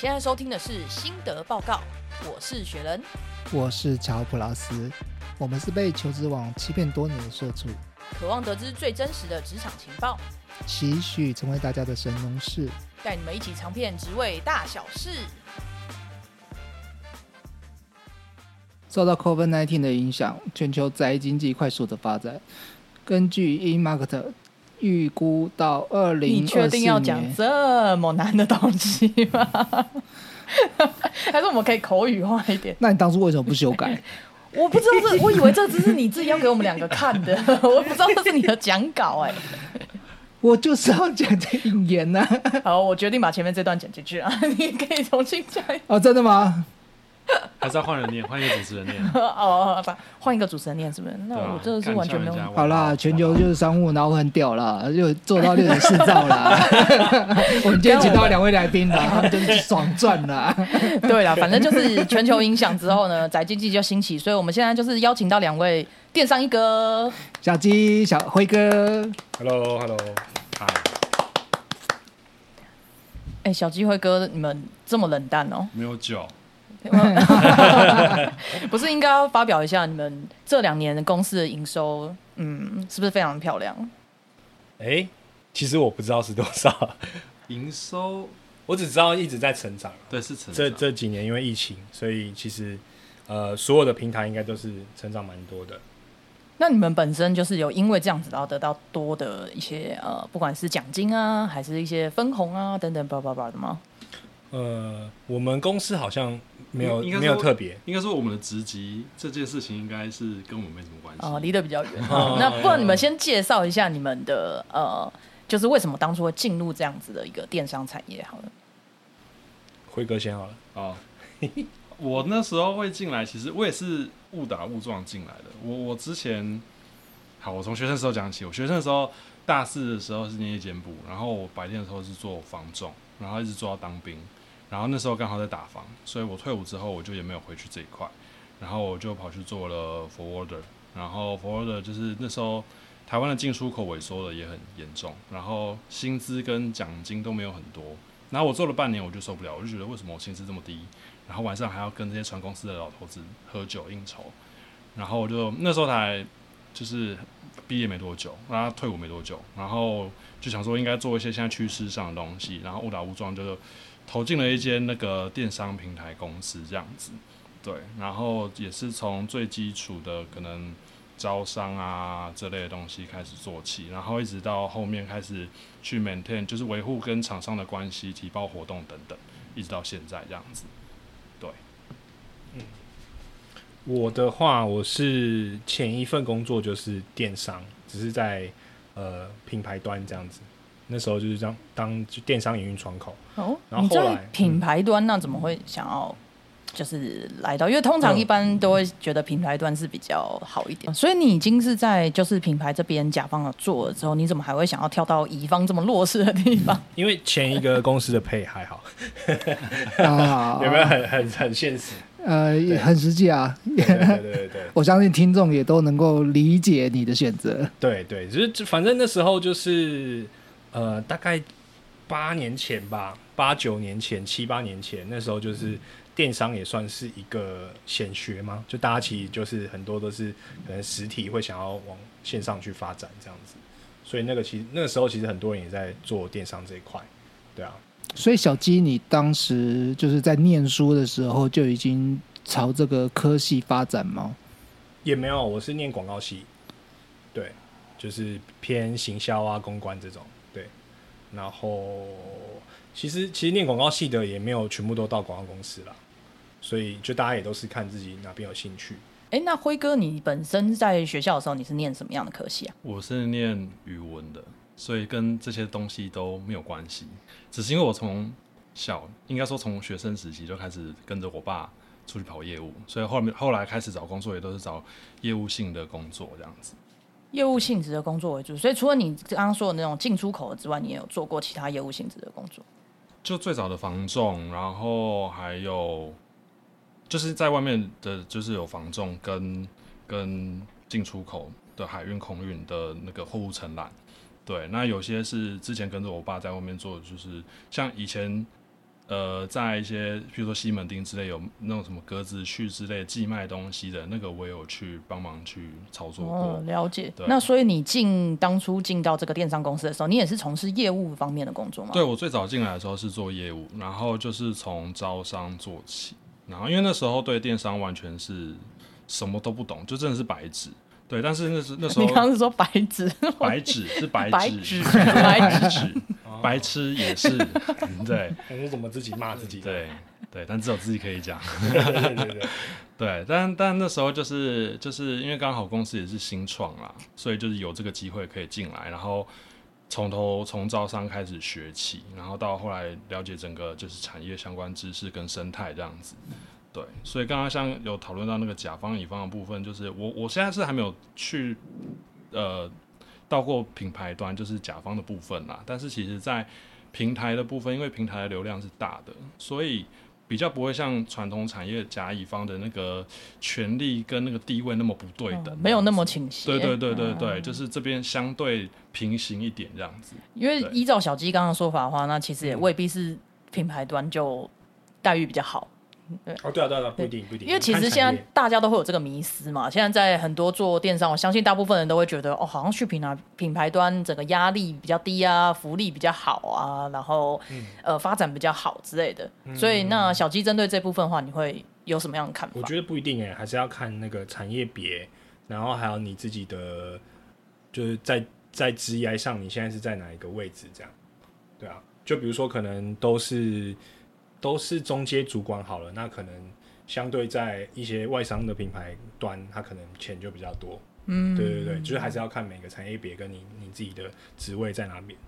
现在收听的是心得报告，我是雪人。我是乔普拉斯，我们是被求职网欺骗多年的社畜，渴望得知最真实的职场情报，期许成为大家的神农氏。带你们一起尝遍职位大小事。受到 COVID-19 的影响，全球宅经济快速的发展。根据 eMarket 预估，到二零你确定要讲这么难的东西吗？还是我们可以口语化一点？那你当初为什么不修改？我不知道这，我以为这只是你自己要给我们两个看的，我不知道这是你的讲稿哎。我就是要讲这引言呐。好，我决定把前面这段剪进去啊，你可以重新讲。哦，真的吗？还是要换人念，换一个主持人念。哦，不，换一个主持人念是不是？那我真的是完全没有干。好啦，全球就是商务，然后很屌啦，就做到六点四兆啦。我们今天请到两位来宾啦，他们就是爽赚啦。对啦，反正就是全球影响之后呢，宅经济就兴起，所以我们现在就是邀请到两位电商一哥。小鸡、小辉哥，Hello，Hello，嗨，哎，小机会哥，你们这么冷淡哦？没有酒，不是应该要发表一下你们这两年公司的营收，嗯，是不是非常漂亮？哎、其实我不知道是多少，营收我只知道一直在成长。对是成这这几年因为疫情，所以其实呃所有的平台应该都是成长蛮多的。那你们本身就是有因为这样子，然后得到多的一些呃，不管是奖金啊，还是一些分红啊等等，叭叭叭的吗？呃，我们公司好像没有没有特别，应该说我们的职级这件事情应该是跟我们没什么关系。哦，离得比较远。哦那不然你们先介绍一下你们的呃，就是为什么当初会进入这样子的一个电商产业？好了，辉哥先好了。哦，我那时候会进来，其实我也是误打误撞进来的。我我之前，好，我从学生时候讲起。我学生的时候，大四的时候是念夜间部，然后我白天的时候是做房仲，然后一直做到当兵。然后那时候刚好在打房，所以我退伍之后我就也没有回去这一块，然后我就跑去做了 forwarder，然后 forwarder 就是那时候台湾的进出口萎缩的也很严重，然后薪资跟奖金都没有很多，然后我做了半年我就受不了，我就觉得为什么我薪资这么低，然后晚上还要跟这些船公司的老头子喝酒应酬，然后我就那时候才就是毕业没多久，然后退伍没多久，然后就想说应该做一些现在趋势上的东西，然后误打误撞就是投进了一间那个电商平台公司这样子，对，然后也是从最基础的可能招商啊这类的东西开始做起，然后一直到后面开始去 maintain，就是维护跟厂商的关系、提报活动等等，一直到现在这样子。对，嗯我的话，我是前一份工作就是电商，只是在呃品牌端这样子。那时候就是这样当就电商营运窗口。哦，然后后来品牌端，那怎么会想要就是来到？因为通常一般都会觉得品牌端是比较好一点，所以你已经是在就是品牌这边甲方有做了之后，你怎么还会想要跳到乙方这么弱势的地方？因为前一个公司的配还好，啊，有没有很很很现实？呃，也很实际啊。对对对对对 我相信听众也都能够理解你的选择。对对，就是反正那时候就是呃，大概八年前吧，八九年前、七八年前，那时候就是电商也算是一个显学嘛，就大家其实就是很多都是可能实体会想要往线上去发展这样子，所以那个其实那个时候其实很多人也在做电商这一块，对啊，所以小鸡，你当时就是在念书的时候就已经朝这个科系发展吗？也没有，我是念广告系，对，就是偏行销啊、公关这种，对。然后其实其实念广告系的也没有全部都到广告公司啦，所以就大家也都是看自己哪边有兴趣。哎，那辉哥，你本身在学校的时候，你是念什么样的科系啊？我是念语文的，所以跟这些东西都没有关系。只是因为我从小，应该说从学生时期就开始跟着我爸出去跑业务，所以后面后来开始找工作也都是找业务性的工作这样子。业务性质的工作为主，所以除了你刚刚说的那种进出口之外，你也有做过其他业务性质的工作。就最早的房仲，然后还有就是在外面的，就是有房仲跟跟进出口的海运、空运的那个货物承揽。对，那有些是之前跟着我爸在外面做，就是像以前呃，在一些比如说西门町之类有那种什么格子去之类寄卖东西的那个，我有去帮忙去操作过。哦，了解对。那所以你进当初进到这个电商公司的时候，你也是从事业务方面的工作吗？对我最早进来的时候是做业务，然后就是从招商做起，然后因为那时候对电商完全是什么都不懂，就真的是白纸。对，但是那是那时候你刚刚是说白纸，白纸是白 白纸，白纸，白痴也是，嗯对还是怎么自己骂自己？对对，但只有自己可以讲。对对对对，对，但但那时候就是就是因为刚好公司也是新创啦，所以就是有这个机会可以进来，然后从头从招商开始学起，然后到后来了解整个就是产业相关知识跟生态这样子。对，所以刚刚像有讨论到那个甲方乙方的部分，就是我我现在是还没有去呃到过品牌端，就是甲方的部分啦。但是其实，在平台的部分，因为平台的流量是大的，所以比较不会像传统产业甲乙方的那个权利跟那个地位那么不对等，哦没有那么倾斜。对对对对对，嗯就是这边相对平行一点这样子。因为依照小鸡刚刚的说法的话，那其实也未必是品牌端就待遇比较好。哦对啊对啊对啊，不一定不一定，因为其实现在大家都会有这个迷思嘛。现在在很多做电商，我相信大部分人都会觉得，哦，好像去品牌品牌端整个压力比较低啊，福利比较好啊，然后、嗯呃发展比较好之类的。所以那小鸡针对这部分的话，你会有什么样的看法？我觉得不一定哎，还是要看那个产业别，然后还有你自己的，就是在在职业上，你现在是在哪一个位置？这样，对啊，就比如说可能都是都是中阶主管好了，那可能相对在一些外商的品牌端，他可能钱就比较多。嗯，对对对，就是还是要看每个产业别跟你你自己的职位在哪边。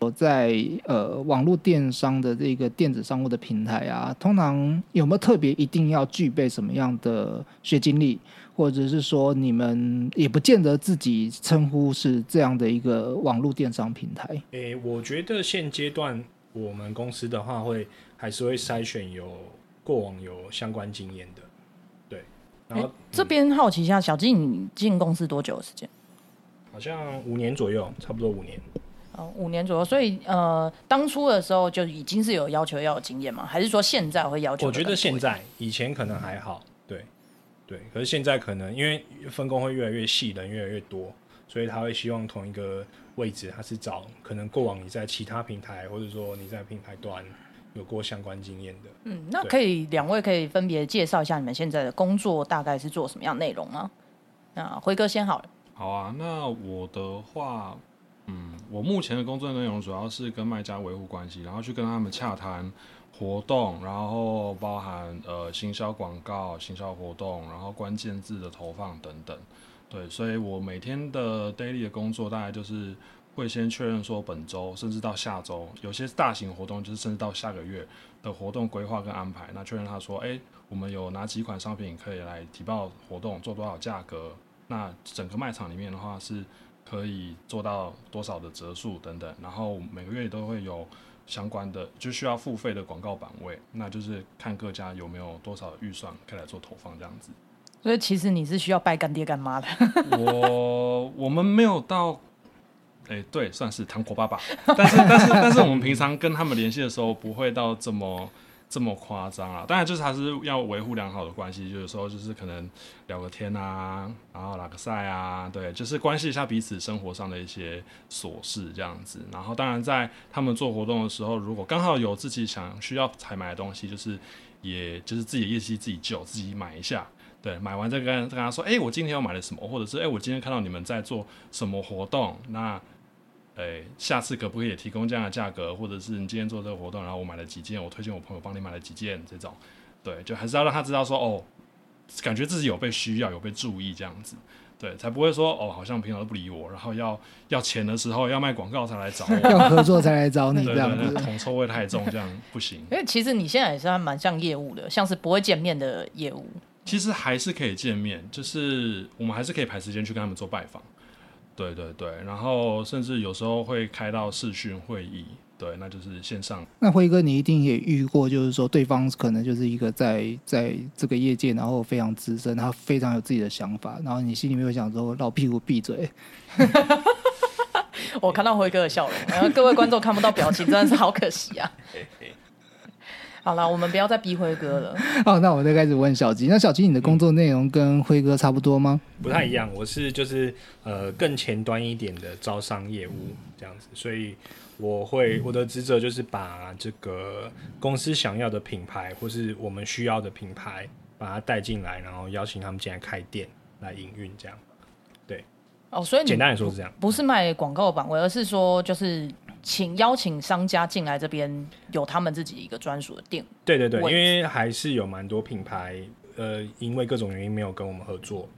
我在呃网络电商的这个电子商务的平台啊，通常有没有特别一定要具备什么样的学经历，或者是说你们也不见得自己称呼是这样的一个网络电商平台？诶、我觉得现阶段我们公司的话会还是会筛选有过往有相关经验的，对，然后诶这边好奇一下，小金你进公司多久的时间？好像五年左右，差不多五年。哦，五年左右。所以呃，当初的时候就已经是有要求要有经验吗？还是说现在会要求？我觉得现在以前可能还好，对对，可是现在可能因为分工会越来越细，人越来越多，所以他会希望同一个位置，他是找可能过往你在其他平台，或者说你在平台端有过相关经验的。嗯，那可以两位可以分别介绍一下你们现在的工作大概是做什么样内容吗？那辉哥先好了。好啊，那我的话，嗯，我目前的工作内容主要是跟卖家维护关系，然后去跟他们洽谈活动，然后包含呃行销广告、行销活动，然后关键字的投放等等。对，所以我每天的 daily 的工作大概就是会先确认说本周甚至到下周，有些大型活动就是甚至到下个月的活动规划跟安排。那确认他说，哎、我们有哪几款商品可以来提报活动，做多少价格？那整个卖场里面的话是可以做到多少的折数等等，然后每个月都会有相关的就需要付费的广告版位，那就是看各家有没有多少预算可以来做投放这样子。所以其实你是需要拜干爹干妈的。我我们没有到，哎、对，算是糖果爸爸，但是但是但是我们平常跟他们联系的时候不会到这么这么夸张啊。当然就是还是要维护良好的关系，就有时候就是可能聊个天啊，然后打个赛啊，对，就是关系一下彼此生活上的一些琐事这样子。然后当然在他们做活动的时候，如果刚好有自己想需要采买的东西，就是也就是自己的业绩自己就，自己买一下。对，买完再跟再跟他说，哎、我今天又买了什么，或者是哎、我今天看到你们在做什么活动，那，哎、下次可不可以也提供这样的价格，或者是你今天做这个活动，然后我买了几件，我推荐我朋友帮你买了几件，这种，对，就还是要让他知道说，哦，感觉自己有被需要，有被注意这样子，对，才不会说哦，好像平常都不理我，然后要要钱的时候要卖广告才来找我，要合作才来找你对对对，这样子。铜臭味太重，这样不行。因为其实你现在也是还蛮像业务的，像是不会见面的业务。其实还是可以见面，就是我们还是可以排时间去跟他们做拜访。对对对，然后甚至有时候会开到视讯会议，对，那就是线上。那辉哥，你一定也遇过，就是说对方可能就是一个在在这个业界，然后非常资深，他非常有自己的想法，然后你心里面会想说老屁股闭嘴。我看到辉哥的笑容，然后各位观众看不到表情，真的是好可惜啊。好了，我们不要再逼辉哥了。好，那我再开始问小吉。那小吉，你的工作内容跟辉哥差不多吗？不太一样，我是就是呃更前端一点的招商业务这样子，所以我会我的职责就是把这个公司想要的品牌或是我们需要的品牌，把它带进来，然后邀请他们进来开店来营运这样。对哦，所以你简单来说是这样。不是卖广告版位，而是说就是请邀请商家进来这边有他们自己一个专属的店。对对对，因为还是有蛮多品牌，呃，因为各种原因没有跟我们合作，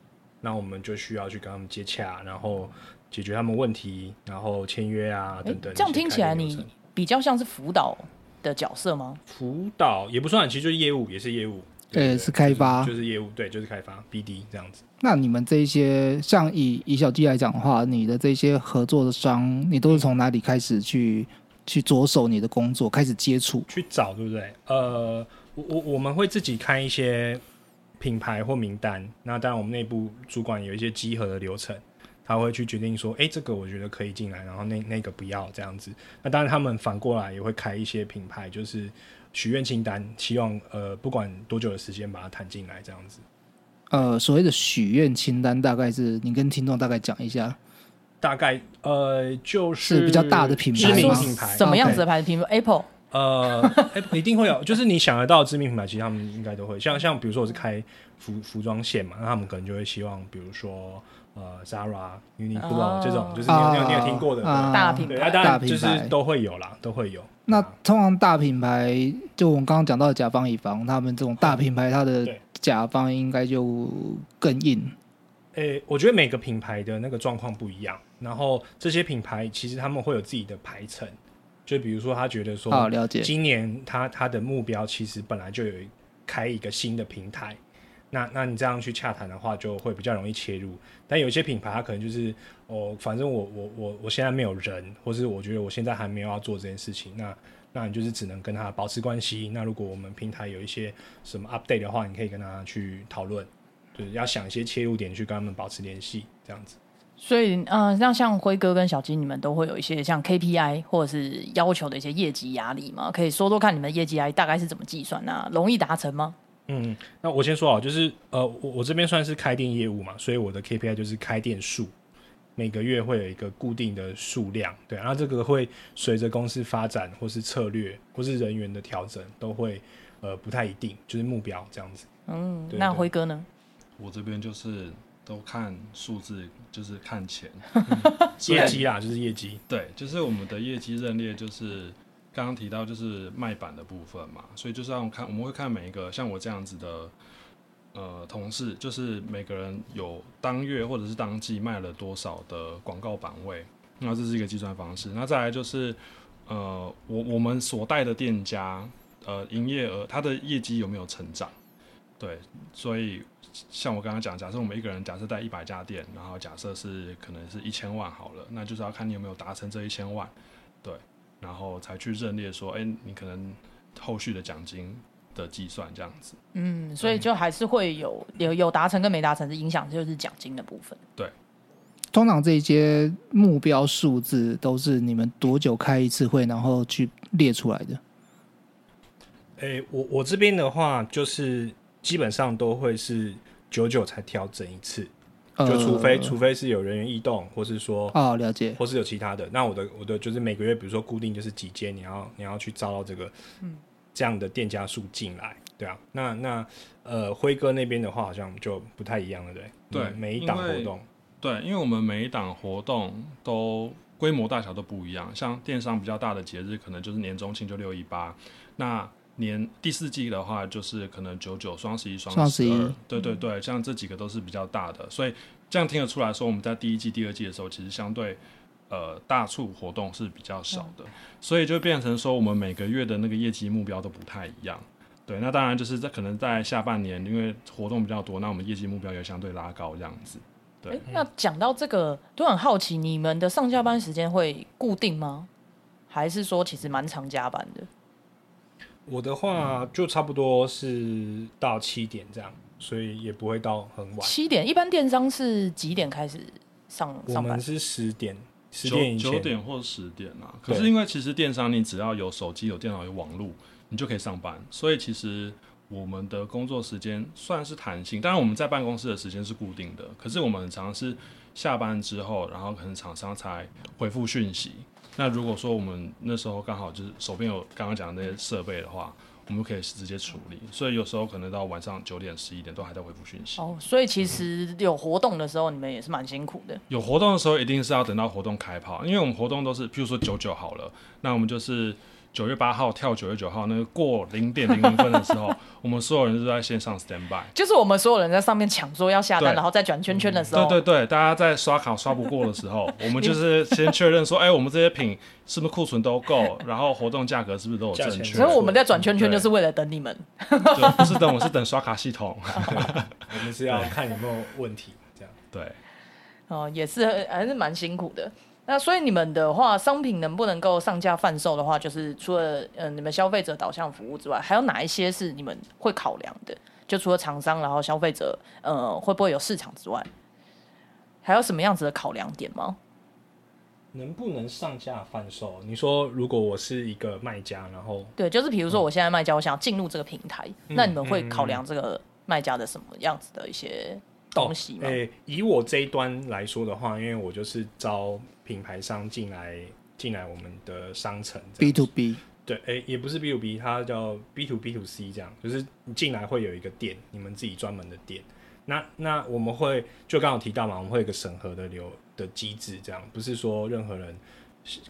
那我们就需要去跟他们接洽，然后解决他们问题，然后签约啊等等。这样听起来你比较像是辅导的角色吗？辅导也不算，其实就是业务，也是业务。对对是开发就是就是业务，对，就是开发 BD 这样子。那你们这一些，像以以小弟来讲的话，你的这些合作的商，你都是从哪里开始去去着手你的工作，开始接触？去找，对不对？呃，我我我们会自己开一些品牌或名单，那当然我们内部主管有一些集合的流程，他会去决定说，哎，这个我觉得可以进来，然后那那个不要这样子。那当然他们反过来也会开一些品牌，就是许愿清单，希望呃不管多久的时间把它谈进来这样子。呃，所谓的许愿清单，大概是你跟听众大概讲一下。大概呃就是是比较大的品牌知名品牌，什么样子的牌子？品牌 Apple，呃，哎、一定会有，就是你想得到知名品牌，其实他们应该都会。像像比如说我是开服服装线嘛，那他们可能就会希望，比如说呃 Zara、Uniqlo、哦这种，就是你有你有你有听过的，大品牌大然就是品牌都会有啦，都会有。那啊通常大品牌，就我们刚刚讲到的甲方乙方，他们这种大品牌，它的甲方应该就更硬。诶、我觉得每个品牌的那个状况不一样，然后这些品牌其实他们会有自己的排程，就比如说他觉得说，好，了解。今年他他的目标其实本来就有开一个新的平台，那那你这样去洽谈的话，就会比较容易切入。但有些品牌，它可能就是哦，反正我我我我现在没有人，或是我觉得我现在还没有要做这件事情，那那你就是只能跟他保持关系。那如果我们平台有一些什么 update 的话，你可以跟他去讨论，就是要想一些切入点去跟他们保持联系，这样子。所以呃，那像辉哥跟小金，你们都会有一些像 KPI 或者是要求的一些业绩压力吗？可以说说看你们业绩压力大概是怎么计算？那容易达成吗？嗯，那我先说啊，就是呃，我我这边算是开店业务嘛，所以我的 KPI 就是开店数，每个月会有一个固定的数量，对，然后这个会随着公司发展或是策略或是人员的调整，都会呃不太一定，就是目标这样子。嗯，那辉哥呢？我这边就是都看数字，就是看钱。业绩啦，就是业绩。对，就是我们的业绩认列，就是刚刚提到就是卖板的部分嘛，所以就是要看我们会看每一个像我这样子的呃同事，就是每个人有当月或者是当季卖了多少的广告版位，那这是一个计算方式。那再来就是呃我我们所带的店家呃营业额它的业绩有没有成长？对，所以像我刚刚讲，假设我们一个人假设带一百家店，然后假设是可能是一千万好了，那就是要看你有没有达成这一千万，对，然后才去认列说，哎、你可能后续的奖金的计算这样子。嗯，所以就还是会有有有达成跟没达成的影响，就是奖金的部分。对通常这些目标数字都是你们多久开一次会，然后去列出来的？诶、我我这边的话，就是基本上都会是久久才调整一次，就除非、呃除非是有人员异动，或是说哦，了解。或是有其他的。那我的我的就是每个月，比如说固定就是几间，你要你要去招到这个嗯这样的店家数进来，对啊。那那呃辉哥那边的话，好像就不太一样了，对对嗯每一档活动，对，因为我们每一档活动都规模大小都不一样，像电商比较大的节日，可能就是年中庆就六一八，那年第四季的话，就是可能九九、双十一、双双十一二，对对对，像这几个都是比较大的，所以这样听得出来说，我们在第一季、第二季的时候，其实相对呃大促活动是比较少的，所以就变成说，我们每个月的那个业绩目标都不太一样。对，那当然就是在可能在下半年，因为活动比较多，那我们业绩目标也相对拉高这样子。对诶那讲到这个，都很好奇，你们的上下班时间会固定吗？还是说其实蛮常加班的？我的话就差不多是到七点这样，所以也不会到很晚。七点，一般电商是几点开始上上班我们？是十点，十九点以前九点或十点啊。可对是因为其实电商你只要有手机、有电脑、有网络，你就可以上班。所以其实我们的工作时间算是弹性，当然我们在办公室的时间是固定的，可是我们很常是下班之后，然后可能厂商才回复讯息。那如果说我们那时候刚好就是手边有刚刚讲的那些设备的话，我们可以直接处理。所以有时候可能到晚上九点、十一点都还在回复讯息。哦，所以其实有活动的时候，你们也是蛮辛苦的。有活动的时候，一定是要等到活动开跑，因为我们活动都是，譬如说九九好了，那我们就是九月八号跳九月九号，那个过零点零零分的时候，我们所有人都在线上 stand by。就是我们所有人在上面抢说要下单，然后再转圈圈的时候，对对对，大家在刷卡刷不过的时候，我们就是先确认说，哎、我们这些品是不是库存都够，然后活动价格是不是都有正确，所以我们在转圈圈就是为了等你们。就不是等我是等刷卡系统。我们是要看有没有问题，这样。对，哦，也是还是蛮辛苦的。那所以你们的话，商品能不能够上架贩售的话，就是除了呃你们消费者导向服务之外，还有哪一些是你们会考量的？就除了厂商，然后消费者呃会不会有市场之外，还有什么样子的考量点吗？能不能上架贩售？你说，如果我是一个卖家，然后对，就是比如说我现在卖家，我想要进入这个平台，嗯那你们会考量这个卖家的什么样子的一些东西吗？诶、以我这一端来说的话，因为我就是招品牌商进来进来我们的商城 B to B，对，诶、也不是 B to B，它叫 B to B to C，这样，就是你进来会有一个店，你们自己专门的店。那那我们会就刚刚有提到嘛，我们会有一个审核的流的机制，这样不是说任何人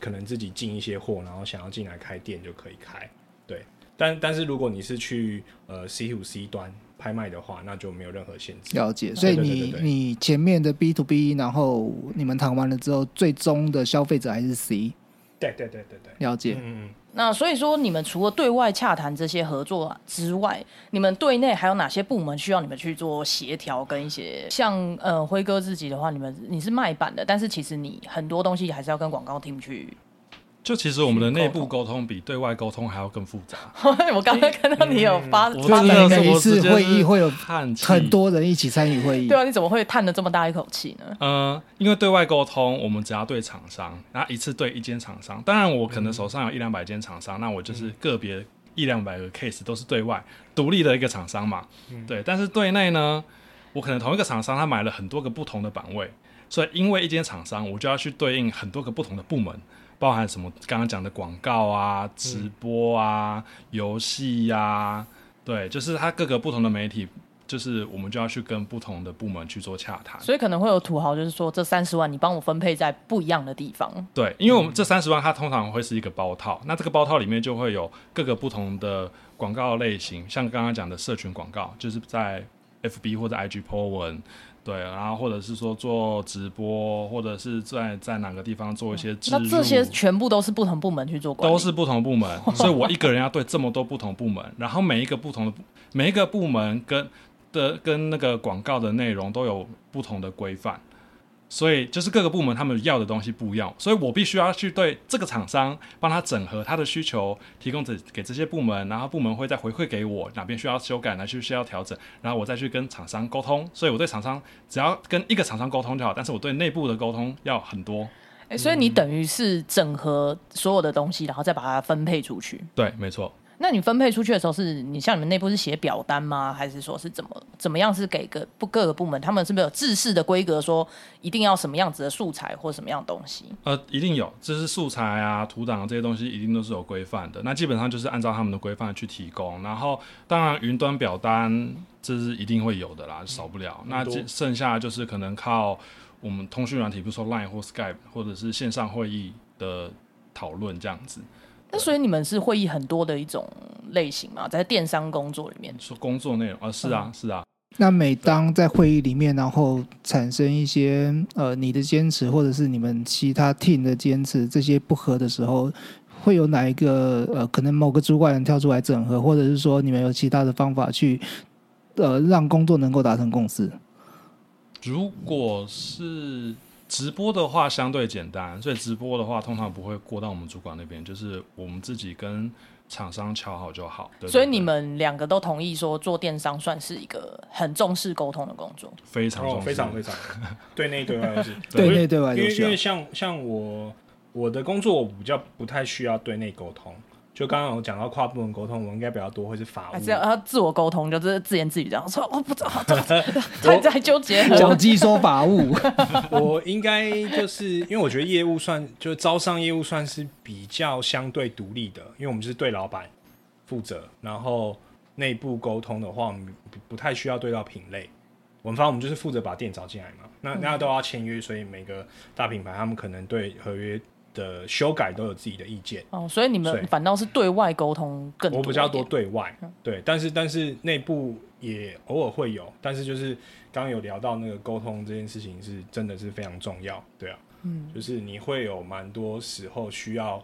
可能自己进一些货，然后想要进来开店就可以开。对，但但是如果你是去呃 C to C 端拍卖的话，那就没有任何限制。了解。所以你你前面的 B to B，然后你们谈完了之后，最终的消费者还是 C，对对对对对，了解。嗯嗯。那所以说，你们除了对外洽谈这些合作之外，你们对内还有哪些部门需要你们去做协调？跟一些像呃辉哥自己的话，你们你是卖版的，但是其实你很多东西还是要跟广告 team 去。就其实我们的内部沟沟通比对外沟通还要更复杂。我刚才看到你有发、我发真的是展一个，每一次会议会有叹气很多人一起参与会议对，啊，你怎么会叹了这么大一口气呢？呃，因为对外沟通，我们只要对厂商，然后一次对一间厂商。当然，我可能手上有一两百间厂商，那我就是个别一两百个 case 都是对外独立的一个厂商嘛。对，但是对内呢，我可能同一个厂商他买了很多个不同的版位，所以因为一间厂商，我就要去对应很多个不同的部门。包含什么？刚刚讲的广告啊、直播啊、游戏呀，对，就是它各个不同的媒体，就是我们就要去跟不同的部门去做洽谈。所以可能会有土豪，就是说这三十万你帮我分配在不一样的地方。对，因为我们这三十万它通常会是一个包套，那这个包套里面就会有各个不同的广告类型，像刚刚讲的社群广告，就是在 FB 或者 IG po 文，对，然后或者是说做直播，或者是在在哪个地方做一些植入，那这些全部都是不同部门去做管理，都是不同部门，所以我一个人要对这么多不同部门，然后每一个不同的每一个部门跟的跟那个广告的内容都有不同的规范，所以就是各个部门他们要的东西不一样，所以我必须要去对这个厂商帮他整合他的需求，提供给给这些部门，然后部门会再回馈给我哪边需要修改，哪边需要调整，然后我再去跟厂商沟通，所以我对厂商只要跟一个厂商沟通就好，但是我对内部的沟通要很多。哎、所以你等于是整合所有的东西，然后再把它分配出去。对，没错。那你分配出去的时候是，你像你们内部是写表单吗？还是说是怎么怎么样是给个不各个部门，他们是不是有制式的规格，说一定要什么样子的素材或什么样的东西？呃，一定有，这是素材啊、图档这些东西，一定都是有规范的。那基本上就是按照他们的规范去提供。然后，当然云端表单这是一定会有的啦，少不了。那这剩下就是可能靠我们通讯软体，比如说 Line 或 Skype，或者是线上会议的讨论这样子。那所以你们是会议很多的一种类型嘛，在电商工作里面。说工作内容啊、是啊，是啊，那每当在会议里面，然后产生一些呃你的坚持，或者是你们其他 team 的坚持这些不合的时候，会有哪一个呃可能某个主管人跳出来整合，或者是说你们有其他的方法去呃让工作能够达成共识？如果是直播的话，相对简单，所以直播的话通常不会过到我们主管那边，就是我们自己跟厂商敲好就好。对对所以你对们两个都同意说，做电商算是一个很重视沟通的工作。哦，非常重视。非常非常，对内对外都是。对。内对外因为因为像像我我的工作我比较不太需要对内沟通，就刚刚有讲到跨部门沟通，我应该比较多会是法务还，是要要自我沟通，就是自言自语这样说，我不知道，太在纠结了。小鸡说法务，我应该就是因为我觉得业务算就是招商业务算是比较相对独立的，因为我们就是对老板负责，然后内部沟通的话，我们不不太需要对到品类。我们反正我们就是负责把店找进来嘛，那那都要签约，所以每个大品牌他们可能对合约的修改都有自己的意见。哦，所以你们反倒是对外沟通更我比较多对外，对，但是但是内部也偶尔会有，但是就是刚刚有聊到那个沟通这件事情是真的是非常重要，对啊，嗯，就是你会有蛮多时候需要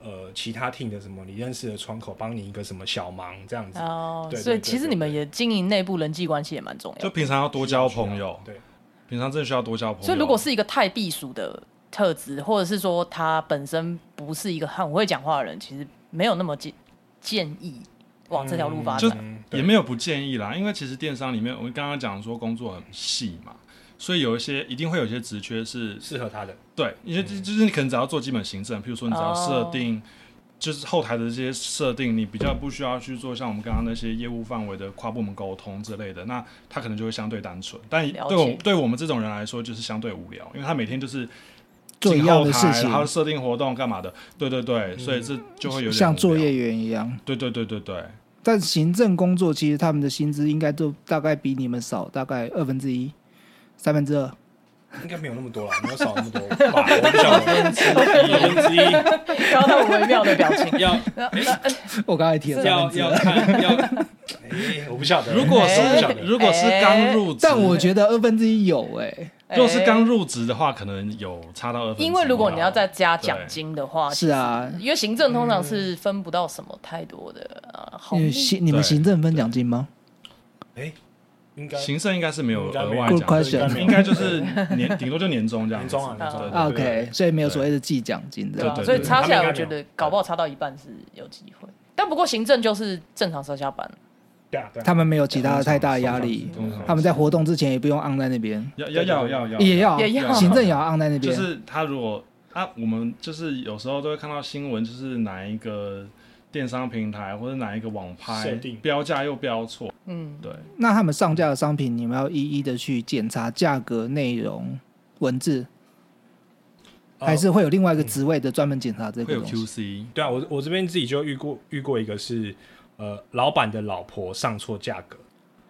呃其他 team 的什么你认识的窗口帮你一个什么小忙这样子，哦，对所以其实你们也经营内部人际关系也蛮重要。就平常要多交朋友，对，平常真的需要多交朋友。所以如果是一个太避暑的特质，或者是说他本身不是一个很会讲话的人，其实没有那么建建议往这条路发展。也没有不建议啦，因为其实电商里面，我们刚刚讲说工作很细嘛，所以有一些一定会有一些职缺是适合他的，对，因为就就是你可能只要做基本行政，譬如说你只要设定，就是后台的这些设定，你比较不需要去做像我们刚刚那些业务范围的跨部门沟通之类的，那他可能就会相对单纯。但对我对我们这种人来说，就是相对无聊，因为他每天就是做一进后台，样的事情然后设定活动干嘛的，对对对，所以这就会有点像作业，员一样。对对对对。对，但行政工作其实他们的薪资应该都大概比你们少，大概二分之一、三分之二。应该没有那么多了，没有少那么多吧，我不晓得，一分之一。看到他微妙的表情，要 我刚才提了要要看要，哎，我不晓得，如果是、如果是刚入职，但我觉得二分之一有哎、如果是刚入职的话，可能有差到二分之一。因为如果你要再加奖金的话，是啊因为行政通常是分不到什么太多的呃红利。因为行你们行政分奖金吗？哎，应该行政应该是没有额外 Good 奖应该就是年顶多就年终这样子。年终啊，年终 OK，所以没有所谓的计奖金的。所以差起来，我觉得搞不好差到一半是有机会。但不过行政就是正常上下班，对啊，对啊，他们没有其他的太大的压力，他们在活动之前也不用 on 在那边，要要要要要。也要也要。行政也要 on 在那边。就是他如果啊，我们就是有时候都会看到新闻，就是哪一个电商平台或者哪一个网拍标价又标错，嗯，对，那他们上架的商品，你们要一一的去检查价格、内容、文字，呃还是会有另外一个职位的专门检查这会有个东西？QC，对啊，我我这边自己就遇过遇过一个是，呃，老板的老婆上错价格，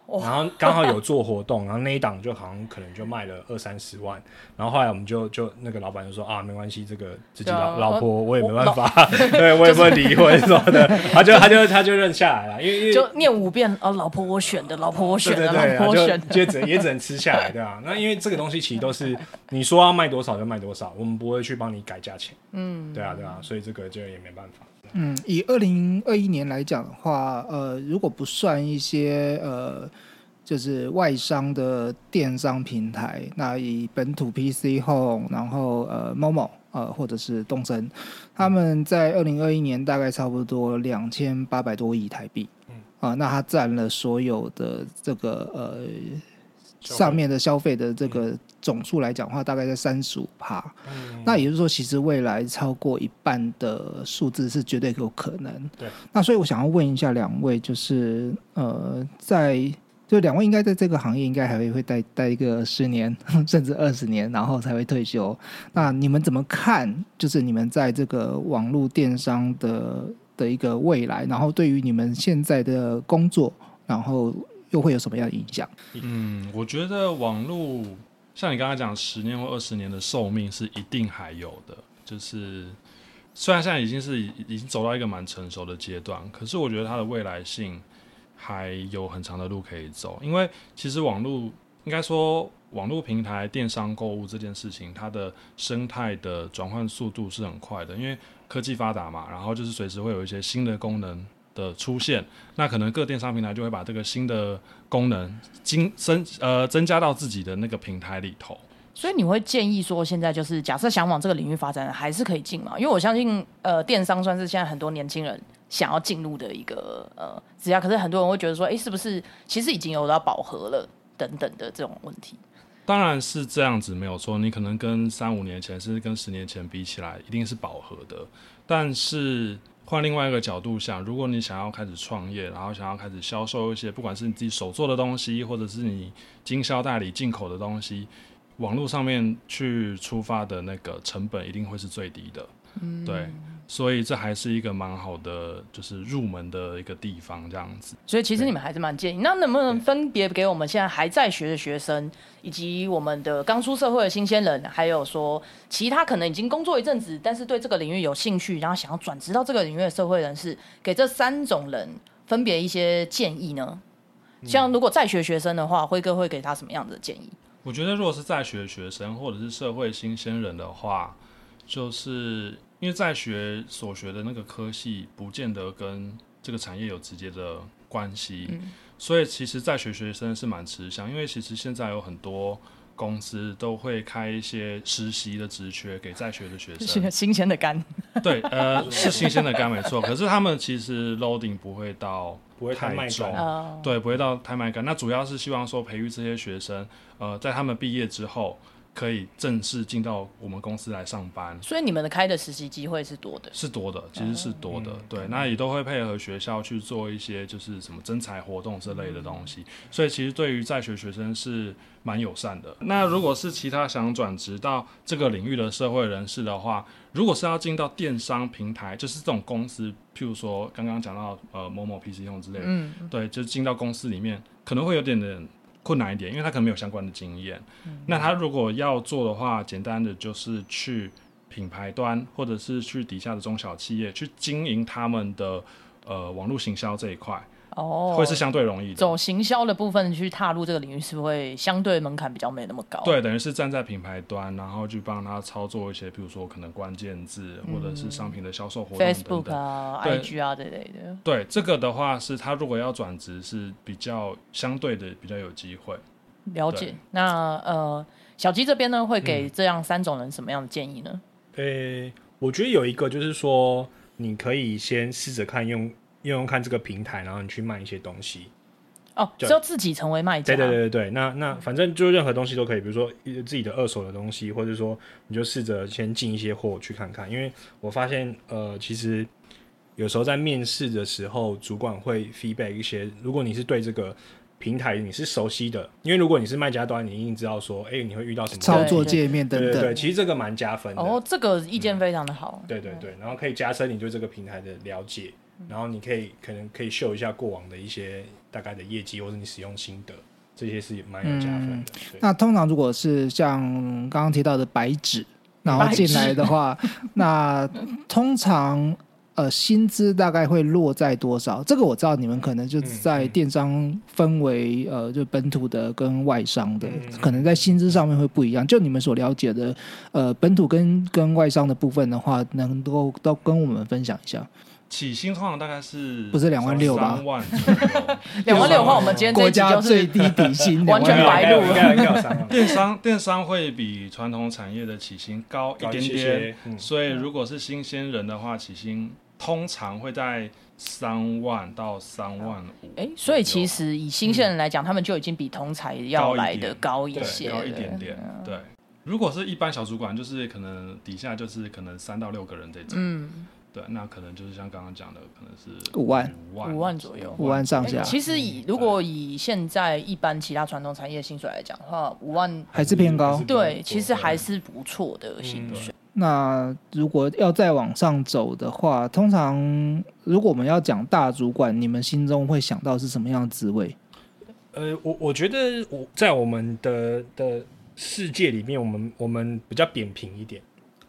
哇然后刚好有做活动，然后那一档就好像可能就卖了二三十万，然后后来我们就就那个老板就说啊，没关系，这个自己老老婆我也没办我法，对我也不会离婚什么的，他就他就他就认下来了，因为因为就念五遍哦，老婆我选的，老婆我选的，对我选的。就只也只能吃下来，对啊。那因为这个东西其实都是你说要卖多少就卖多少，我们不会去帮你改价钱，嗯，对啊对啊，所以这个就也没办法。嗯，以二零二一年来讲的话，呃，如果不算一些呃，就是外商的电商平台，那以本土 PC Home，然后呃 Momo，呃或者是东森，他们在二零二一年大概差不多两千八百多亿台币，嗯。啊、那它占了所有的这个呃上面的消费的这个总数来讲的话，大概在三十五趴。嗯那也就是说，其实未来超过一半的数字是绝对有可能。对。那所以我想要问一下两位，就是呃，在就两位应该在这个行业应该还会会待待一个十年 甚至二十年，然后才会退休。那你们怎么看？就是你们在这个网络电商的的一个未来，然后对于你们现在的工作，然后又会有什么样的影响？嗯，我觉得网络像你刚才讲，十年或二十年的寿命是一定还有的。就是虽然现在已经是已经走到一个蛮成熟的阶段，可是我觉得它的未来性还有很长的路可以走。因为其实网络应该说网络平台电商购物这件事情，它的生态的转换速度是很快的，因为科技发达嘛，然后就是随时会有一些新的功能的出现，那可能各电商平台就会把这个新的功能精增呃增加到自己的那个平台里头。所以你会建议说，现在就是假设想往这个领域发展，还是可以进嘛？因为我相信，呃，电商算是现在很多年轻人想要进入的一个呃职业，可是很多人会觉得说，哎，是不是其实已经有到饱和了等等的这种问题？当然是这样子没有错，你可能跟三五年前甚至跟十年前比起来，一定是饱和的。但是换另外一个角度想，如果你想要开始创业，然后想要开始销售一些不管是你自己手做的东西，或者是你经销代理进口的东西，网络上面去出发的那个成本一定会是最低的。嗯，对。所以这还是一个蛮好的，就是入门的一个地方，这样子。所以其实你们还是蛮建议，那能不能分别给我们现在还在学的学生，以及我们的刚出社会的新鲜人，还有说其他可能已经工作一阵子，但是对这个领域有兴趣，然后想要转职到这个领域的社会人士，给这三种人分别一些建议呢？像如果在学学生的话，辉哥会给他什么样子的建议？我觉得如果是在学学生或者是社会新鲜人的话，就是。因为在学所学的那个科系，不见得跟这个产业有直接的关系，所以其实在学学生是蛮吃香。因为其实现在有很多公司都会开一些实习的职缺给在学的学生，新鲜的肝。对，呃，是新鲜的肝没错。可是他们其实 loading 不会到不会太重，对，不会到太卖肝。那主要是希望说培育这些学生，呃，在他们毕业之后。可以正式进到我们公司来上班，所以你们的开的实习机会是多的，是多的，其实是多的。对，那也都会配合学校去做一些就是什么征才活动之类的东西，所以其实对于在学学生是蛮友善的。那如果是其他想转职到这个领域的社会人士的话，如果是要进到电商平台，就是这种公司，譬如说刚刚讲到呃某某 PC 用之类的，嗯，对，就进到公司里面可能会有点点。困难一点，因为他可能没有相关的经验。那他如果要做的话，简单的就是去品牌端，或者是去底下的中小企业去经营他们的呃网络行销这一块。哦，会是相对容易的。走行销的部分去踏入这个领域，是不是会相对门槛比较没那么高？对，等于是站在品牌端，然后去帮他操作一些，比如说可能关键字或者是商品的销售活动，Facebook 啊、IG 啊这类的。对，这个的话是他如果要转职，是比较相对的比较有机会。了解。那呃，小鸡这边呢，会给这样三种人什么样的建议呢？呃，我觉得有一个就是说，你可以先试着看用。用用看这个平台，然后你去卖一些东西哦，只要自己成为卖家。对对对对对，那那反正就任何东西都可以，比如说自己的二手的东西，或者说你就试着先进一些货去看看。因为我发现，呃，其实有时候在面试的时候，主管会 feedback 一些。如果你是对这个平台你是熟悉的，因为如果你是卖家端，你一定知道说，哎，你会遇到什么操作界面等等。对，其实这个蛮加分的。哦，这个意见非常的好。对对对，然后可以加深你对这个平台的了解。然后你可以可能可以秀一下过往的一些大概的业绩，或者你使用心得，这些是蛮有加分的。那通常如果是像刚刚提到的白纸，然后进来的话，那通常呃薪资大概会落在多少？这个我知道你们可能就在电商分为呃就本土的跟外商的，可能在薪资上面会不一样。就你们所了解的呃本土跟跟外商的部分的话，能够都跟我们分享一下。起薪通常大概是不是两万六吧？三万，两万六的话，我们今天国家最低底薪 完全白录。电商电商会比传统产业的起薪高一点点，所以如果是新鲜人的话，起薪通常会在三万到三万五。哎，所以其实以新鲜人来讲，他们就已经比同才要来的高一些，高一点点。对，如果是一般小主管，就是可能底下就是可能三到六个人这种。嗯。对，那可能就是像刚刚讲的，可能是五万、五万、五万左右，五万上下。其实以如果以现在一般其他传统产业薪水来讲的话，五万还是偏高。对，其实还是不错的薪水。那如果要再往上走的话，通常如果我们要讲大主管，你们心中会想到是什么样的职位？呃，我我觉得我在我们的的世界里面，我们我们比较扁平一点。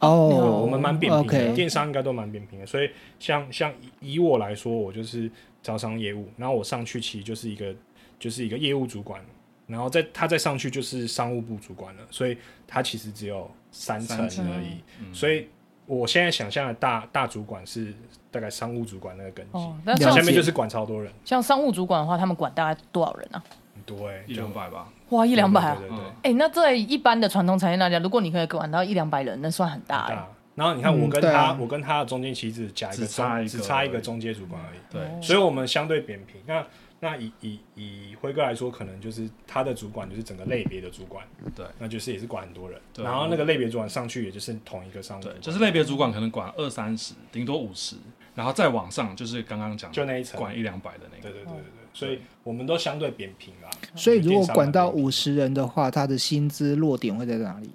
哦，我们蛮扁平的，电商应该都蛮扁平的，所以像像以我来说，我就是招商业务，然后我上去其实就是一个就是一个业务主管，然后再他再上去就是商务部主管了，所以他其实只有三层而已。所以我现在想象的大大主管是大概商务主管那个等级，那下面就是管超多人。像商务主管的话，他们管大概多少人啊？对，一两百吧。哇，一两百啊！哎，那在一般的传统产业来讲，如果你可以管到一两百人，那算很大哎。然后你看，我跟他，我跟他的中间其实只加一个，只差一个中阶主管而已。对，所以我们相对扁平。那那以以以辉哥来说，可能就是他的主管就是整个类别的主管，对。那就是也是管很多人，对。然后那个类别主管上去也就是同一个商务就是类别主管可能管二三十，顶多五十，然后再往上就是刚刚讲的就那一层，管一两百的那个。对对对对对，所以我们都相对扁平啦。所以如果管到五十人的话，他的薪资落点会在哪里？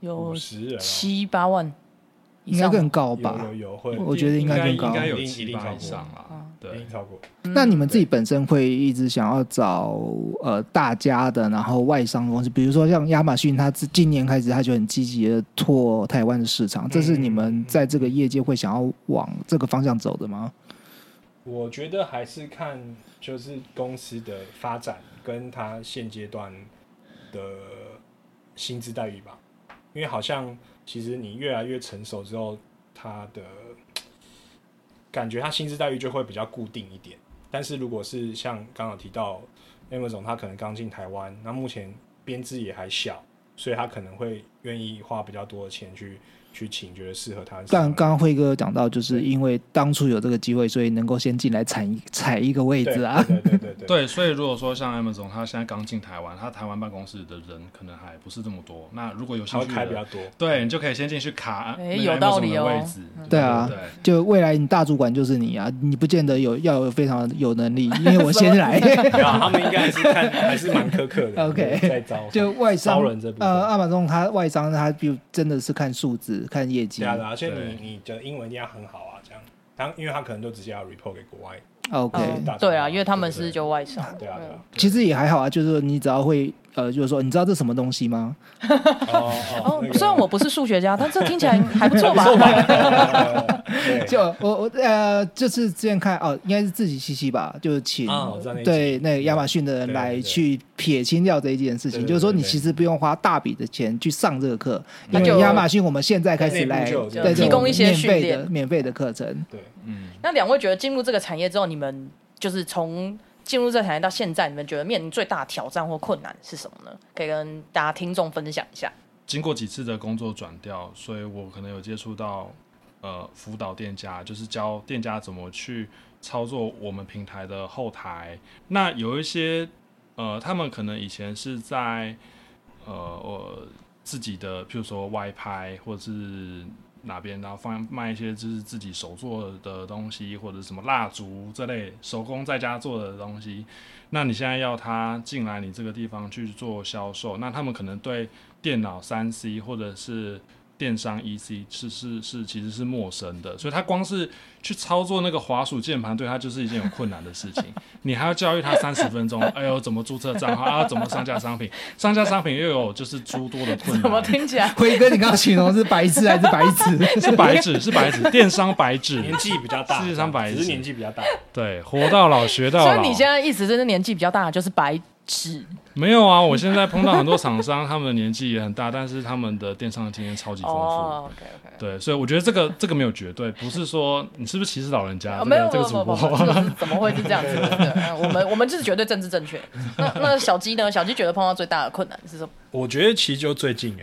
有五十人哦，七八万应该更高吧？有？有有会，我觉得应该更高。应该有七八定超过以上啦。嗯一对。定，超过。那你们自己本身会一直想要找呃大家的，然后外商公司，比如说像亚马逊，它自今年开始它就很积极的拓台湾的市场，这是你们在这个业界会想要往这个方向走的吗？我觉得还是看就是公司的发展跟它现阶段的薪资待遇吧，因为好像其实你越来越成熟之后，他的感觉他薪资待遇就会比较固定一点。但是如果是像刚刚提到 M 总，他可能刚进台湾，那目前编制也还小，所以他可能会愿意花比较多的钱去去请觉得适合他的市场刚。刚刚辉哥讲到，就是因为当初有这个机会，所以能够先进来踩一 踩一个位置啊。对对对对对对，所以如果说像 M 总，他现在刚进台湾，他台湾办公室的人可能还不是这么多。那如果有兴趣的，开比较多。对你就可以先进去卡那个哎有道理哦的位置。对啊对，就未来你大主管就是你啊，你不见得有要有非常有能力，因为我先来。他们应该还是看还是蛮苛刻的。OK 在招就外商招人这部分呃，阿马总他外商他比真的是看数字、看业绩对。啊，对啊而且你你的英文一定要很好啊，这样。他因为他可能就直接要 report 给国外。OK，、嗯对啊，因为他们是就外商，对啊，对啊。其实也还好啊，就是说你只要会呃，就是说你知道这什么东西吗？哦哦哦那，个。虽然我不是数学家，但这听起来还不错吧？对 就我我呃，就是之前看哦，应该是自己七七吧，就是请、对那个亚马逊的人对来去撇清掉这一件事情，就是说你其实不用花大笔的钱去上这个课，因为亚马逊我们现在开始来提供一些免费的免费的课程。对，嗯，那两位觉得进入这个产业之后，你们就是从进入这个产业到现在，你们觉得面临最大的挑战或困难是什么呢？可以跟大家听众分享一下。经过几次的工作转调，所以我可能有接触到呃辅导店家，就是教店家怎么去操作我们平台的后台。那有一些呃，他们可能以前是在呃我自己的，譬如说外拍或者是哪边，然后放卖一些就是自己手做的东西，或者什么蜡烛这类手工在家做的东西。那你现在要他进来你这个地方去做销售，那他们可能对电脑三 C 或者是电商 EC 是是是其实是陌生的，所以他光是去操作那个滑鼠键盘，对他就是一件有困难的事情。你还要教育他三十分钟，哎呦，怎么注册账号啊？怎么上架商品？上架商品又有就是诸多的困难怎么。听起来？辉哥，你刚刚形容是白痴还是白痴？是白纸，是白纸，电商白纸，年纪比较大，世界上百只是年纪比较大。对，活到老学到老。所以你现在意思就是年纪比较大，就是白纸。没有啊？我现在碰到很多厂商，他们的年纪也很大，但是他们的电商的经验超级丰富。哦，OK OK。对，所以我觉得这个这个没有绝对，不是说你是不是歧视老人家？没有个这个主没有没有没有，播，这个是怎么会是这样子的？对嗯我们我们就是绝对政治正确。那那小鸡呢？小鸡觉得碰到最大的困难是什么？我觉得其实就最近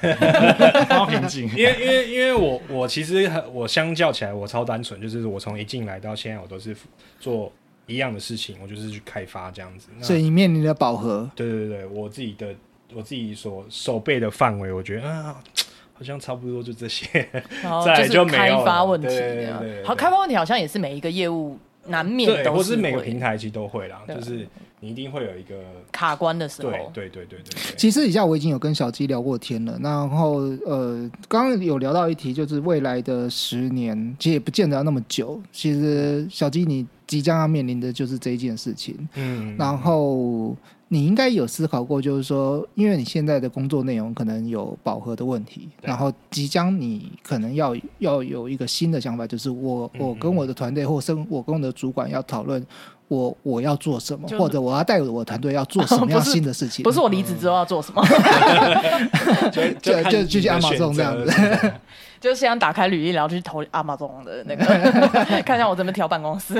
哎、超平静。因为因为因为我我其实很我相较起来我超单纯，就是我从一进来到现在我都是做一样的事情，我就是去开发这样子。所以你面临了饱和。对对对，我自己的我自己所手背的范围，我觉得啊，好像差不多就这些。然后 再来是开就没有了发问题好，开发问题好像也是每一个业务难免对，都或是每个平台其实都会啦，就是你一定会有一个卡关的时候。对对对对对对。其实以下我已经有跟小鸡聊过天了，然后呃，刚刚有聊到一题，就是未来的十年，其实也不见得要那么久。其实小鸡你即将要面临的就是这一件事情，嗯，然后你应该有思考过，就是说，因为你现在的工作内容可能有饱和的问题，然后即将你可能要要有一个新的想法，就是我嗯我跟我的团队或生我跟我的主管要讨论。我我要做什么，或者我要带我的团队要做 什么样不是新的事情？不是我离职之后要做什么，就就就就像你的 Amazon 选择这样子 就是先打开履历，然后去投阿玛总的那个，看一下我怎么调办公室。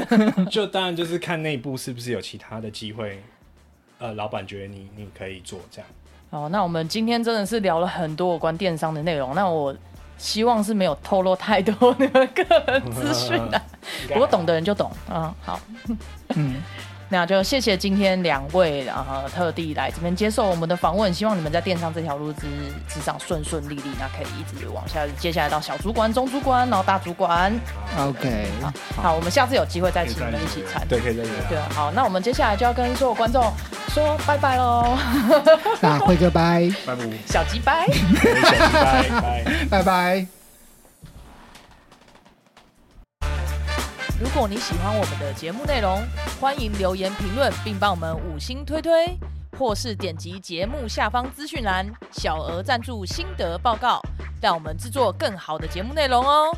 就当然就是看内部是不是有其他的机会，呃，老板觉得你你可以做这样。哦，那我们今天真的是聊了很多有关电商的内容。那我希望是没有透露太多你们个人 资讯的，不过懂的人就懂啊。好，嗯，那就谢谢今天两位呃特地来这边接受我们的访问，希望你们在电商这条路之之上顺顺利利，那可以一直往下，接下来到小主管、中主管，然后大主管。OK，好，我们下次有机会再请你们一起参。对，可以再约。对，好，那我们接下来就要跟所有观众说拜拜喽，那辉哥拜拜拜。小鸡拜。拜拜。拜拜。如果你喜欢我们的节目内容，欢迎留言评论，并帮我们五星推推，或是点击节目下方资讯栏小额赞助心得报告，让我们制作更好的节目内容哦。